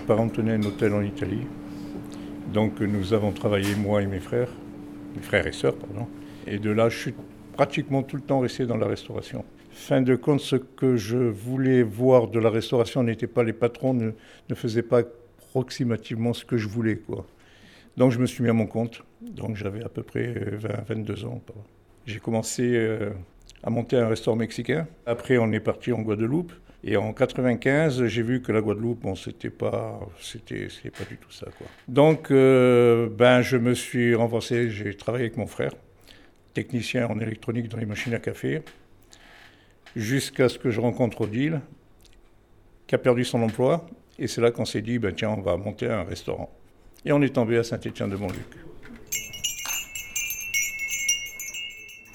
Mes parents tenaient un hôtel en Italie. Donc nous avons travaillé, moi et mes frères, mes frères et sœurs, pardon. Et de là, je suis pratiquement tout le temps resté dans la restauration. Fin de compte, ce que je voulais voir de la restauration n'était pas les patrons, ne, ne faisaient pas approximativement ce que je voulais. Quoi. Donc je me suis mis à mon compte. Donc j'avais à peu près 20, 22 ans. J'ai commencé euh, à monter un restaurant mexicain. Après, on est parti en Guadeloupe. Et en 95, j'ai vu que la Guadeloupe, bon, c'était pas, c'était, pas du tout ça, quoi. Donc, euh, ben, je me suis renforcé. J'ai travaillé avec mon frère, technicien en électronique dans les machines à café, jusqu'à ce que je rencontre Odile, qui a perdu son emploi. Et c'est là qu'on s'est dit, ben, tiens, on va monter un restaurant. Et on est tombé à Saint-Étienne-de-Montluc.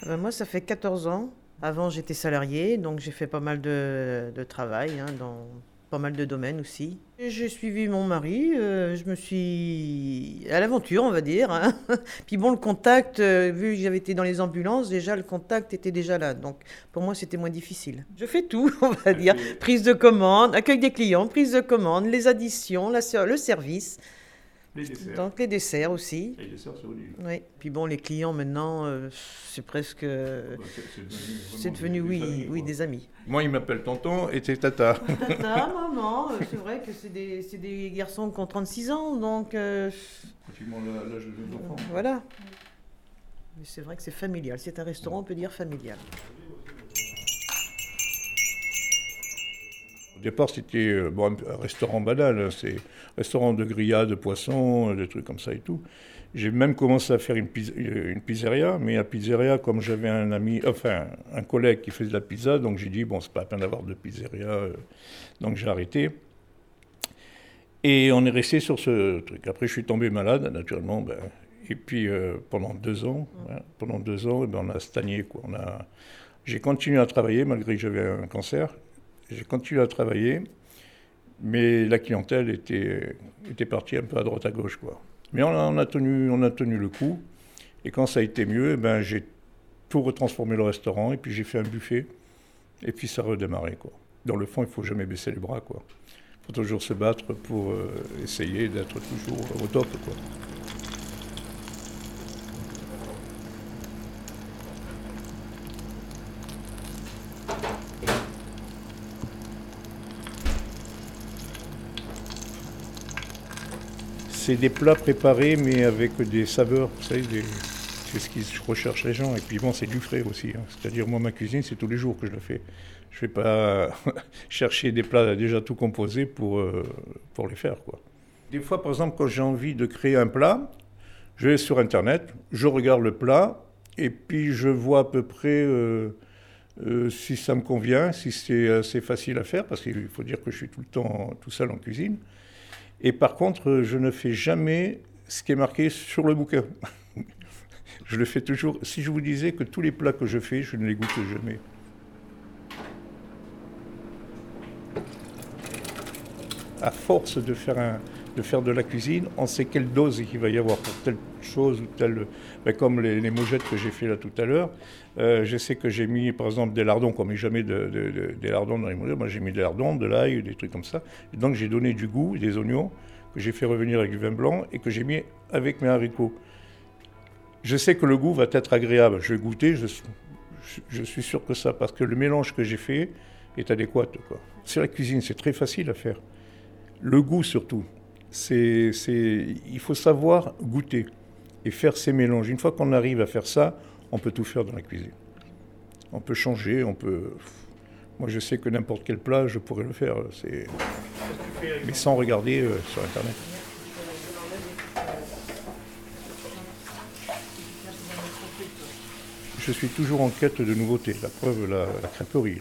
Ah ben, moi, ça fait 14 ans. Avant, j'étais salarié, donc j'ai fait pas mal de, travail hein, dans pas mal de domaines aussi. J'ai suivi mon mari, euh, je me suis à l'aventure, on va dire. Hein. Puis bon, le contact, euh, vu que j'avais été dans les ambulances, déjà le contact était déjà là. Donc pour moi, c'était moins difficile. Je fais tout, on va dire. Prise de commande, accueil des clients, prise de commande, les additions, la, le service. Les desserts. Donc les desserts aussi. les desserts, c'est Oui. Puis bon, les clients maintenant, euh, c'est presque. Bah, c'est devenu, oui, des amis, oui, des amis. Moi, il m'appelle tonton et c'est tata. Tata, maman. Euh, c'est vrai que c'est des, des, garçons qui ont 36 ans, donc. Euh, Pratiquement l'âge de enfants. Voilà. Mais c'est vrai que c'est familial. C'est un restaurant, on peut dire familial. Départ, c'était euh, bon, un restaurant banal, hein, c'est restaurant de grillades, de poissons, des trucs comme ça et tout. J'ai même commencé à faire une, euh, une pizzeria, mais à pizzeria, comme j'avais un ami, enfin un collègue qui faisait de la pizza, donc j'ai dit bon, c'est pas la peine d'avoir de pizzeria, euh, donc j'ai arrêté. Et on est resté sur ce truc. Après, je suis tombé malade, naturellement. Ben, et puis pendant deux ans, hein, pendant deux ans, ben, on a stagné. Quoi. On a, j'ai continué à travailler malgré que j'avais un cancer. J'ai continué à travailler, mais la clientèle était, était partie un peu à droite à gauche. Quoi. Mais on a, tenu, on a tenu le coup. Et quand ça a été mieux, eh ben, j'ai tout retransformé le restaurant et puis j'ai fait un buffet. Et puis ça a redémarré. Quoi. Dans le fond, il ne faut jamais baisser les bras. Il faut toujours se battre pour euh, essayer d'être toujours au top. Quoi. C'est des plats préparés, mais avec des saveurs, c'est ce qu'ils recherchent les gens. Et puis bon, c'est du frais aussi. Hein. C'est-à-dire, moi, ma cuisine, c'est tous les jours que je le fais. Je ne vais pas chercher des plats déjà tout composés pour, euh, pour les faire. Quoi. Des fois, par exemple, quand j'ai envie de créer un plat, je vais sur Internet, je regarde le plat, et puis je vois à peu près euh, euh, si ça me convient, si c'est assez facile à faire, parce qu'il faut dire que je suis tout le temps tout seul en cuisine. Et par contre, je ne fais jamais ce qui est marqué sur le bouquin. je le fais toujours. Si je vous disais que tous les plats que je fais, je ne les goûte jamais. À force de faire, un, de faire de la cuisine, on sait quelle dose il va y avoir pour telle chose ou telle. Ben, comme les, les, mojettes que j'ai fait là tout à l'heure. Euh, je sais que j'ai mis, par exemple, des lardons, comme met jamais de, des lardons dans les mojettes. Moi, j'ai mis des lardons, de l'ail, des trucs comme ça. Donc, j'ai donné du goût, des oignons, que j'ai fait revenir avec du vin blanc et que j'ai mis avec mes haricots. Je sais que le goût va être agréable. Je vais goûter, je, je, suis sûr que ça, parce que le mélange que j'ai fait est adéquat. C'est la cuisine, c'est très facile à faire. Le goût surtout, c'est, il faut savoir goûter et faire ces mélanges. Une fois qu'on arrive à faire ça, on peut tout faire dans la cuisine. On peut changer, on peut. Moi, je sais que n'importe quel plat, je pourrais le faire. Mais sans regarder euh, sur Internet. Je suis toujours en quête de nouveautés. La preuve, la, la crêperie.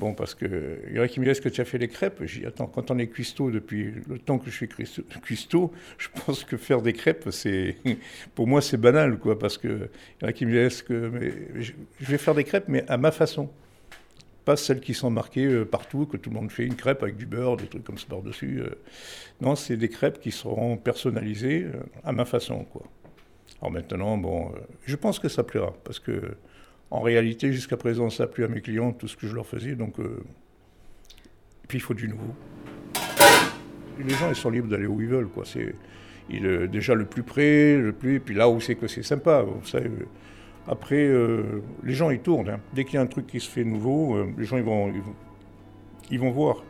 Bon, parce qu'il y en a qui me disent que tu as fait les crêpes? J'ai attends, quand on est cuistot depuis le temps que je suis cuistot, je pense que faire des crêpes, c'est pour moi c'est banal, quoi, parce que y en a qui me disent que je vais faire des crêpes, mais à ma façon, pas celles qui sont marquées euh, partout, que tout le monde fait une crêpe avec du beurre, des trucs comme ça par-dessus. Euh. Non, c'est des crêpes qui seront personnalisées euh, à ma façon, quoi. Alors maintenant, bon, je pense que ça plaira, parce que en réalité, jusqu'à présent, ça a plu à mes clients, tout ce que je leur faisais. Donc, euh, puis il faut du nouveau. les gens ils sont libres d'aller où ils veulent. C'est déjà le plus près, le plus, puis là où c'est que c'est sympa. Après, les gens ils tournent. Hein. Dès qu'il y a un truc qui se fait nouveau, les gens ils vont, ils vont, voir.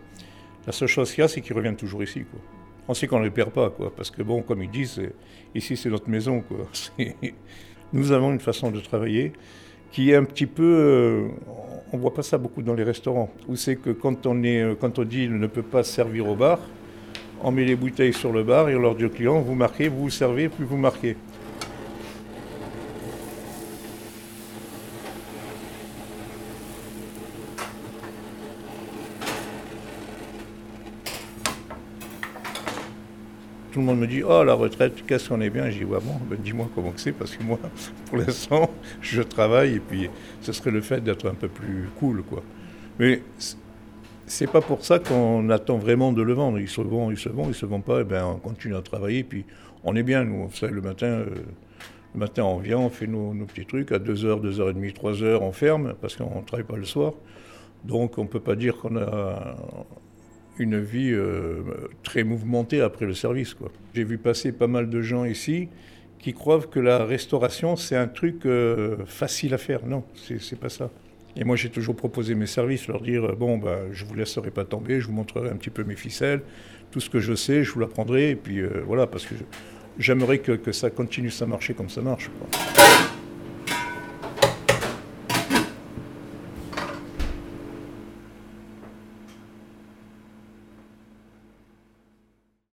La seule chose qu'il y a, c'est qu'ils reviennent toujours ici. On sait qu'on ne les perd pas, parce que, bon, comme ils disent, ici c'est notre maison. Nous avons une façon de travailler qui est un petit peu. Euh, on ne voit pas ça beaucoup dans les restaurants, où c'est que quand on, est, euh, quand on dit ne peut pas servir au bar, on met les bouteilles sur le bar et on leur dit au client vous marquez, vous vous servez, puis vous marquez. Tout le monde me dit Oh, la retraite, qu'est-ce qu'on est bien Je dis Ouais, bon, ben, dis-moi comment c'est, parce que moi, pour l'instant, je travaille et puis ce serait le fait d'être un peu plus cool, quoi. Mais c'est pas pour ça qu'on attend vraiment de le vendre. Ils se vendent, ils se vendent, ils se vendent pas, et ben on continue à travailler, puis on est bien, nous. Le matin, euh, le matin, on vient, on fait nos, nos petits trucs. À 2h, 2h30, 3h, on ferme, parce qu'on ne travaille pas le soir. Donc on ne peut pas dire qu'on a une vie euh, très mouvementée après le service. J'ai vu passer pas mal de gens ici qui croient que la restauration, c'est un truc euh, facile à faire. Non, c'est pas ça. Et moi, j'ai toujours proposé mes services, leur dire bon, bah, je vous laisserai pas tomber, je vous montrerai un petit peu mes ficelles, tout ce que je sais, je vous l'apprendrai, et puis euh, voilà, parce que j'aimerais que, que, ça continue à marcher comme ça marche.